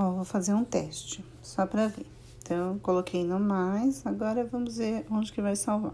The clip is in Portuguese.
Ó, vou fazer um teste, só para ver. Então, coloquei no mais, agora vamos ver onde que vai salvar.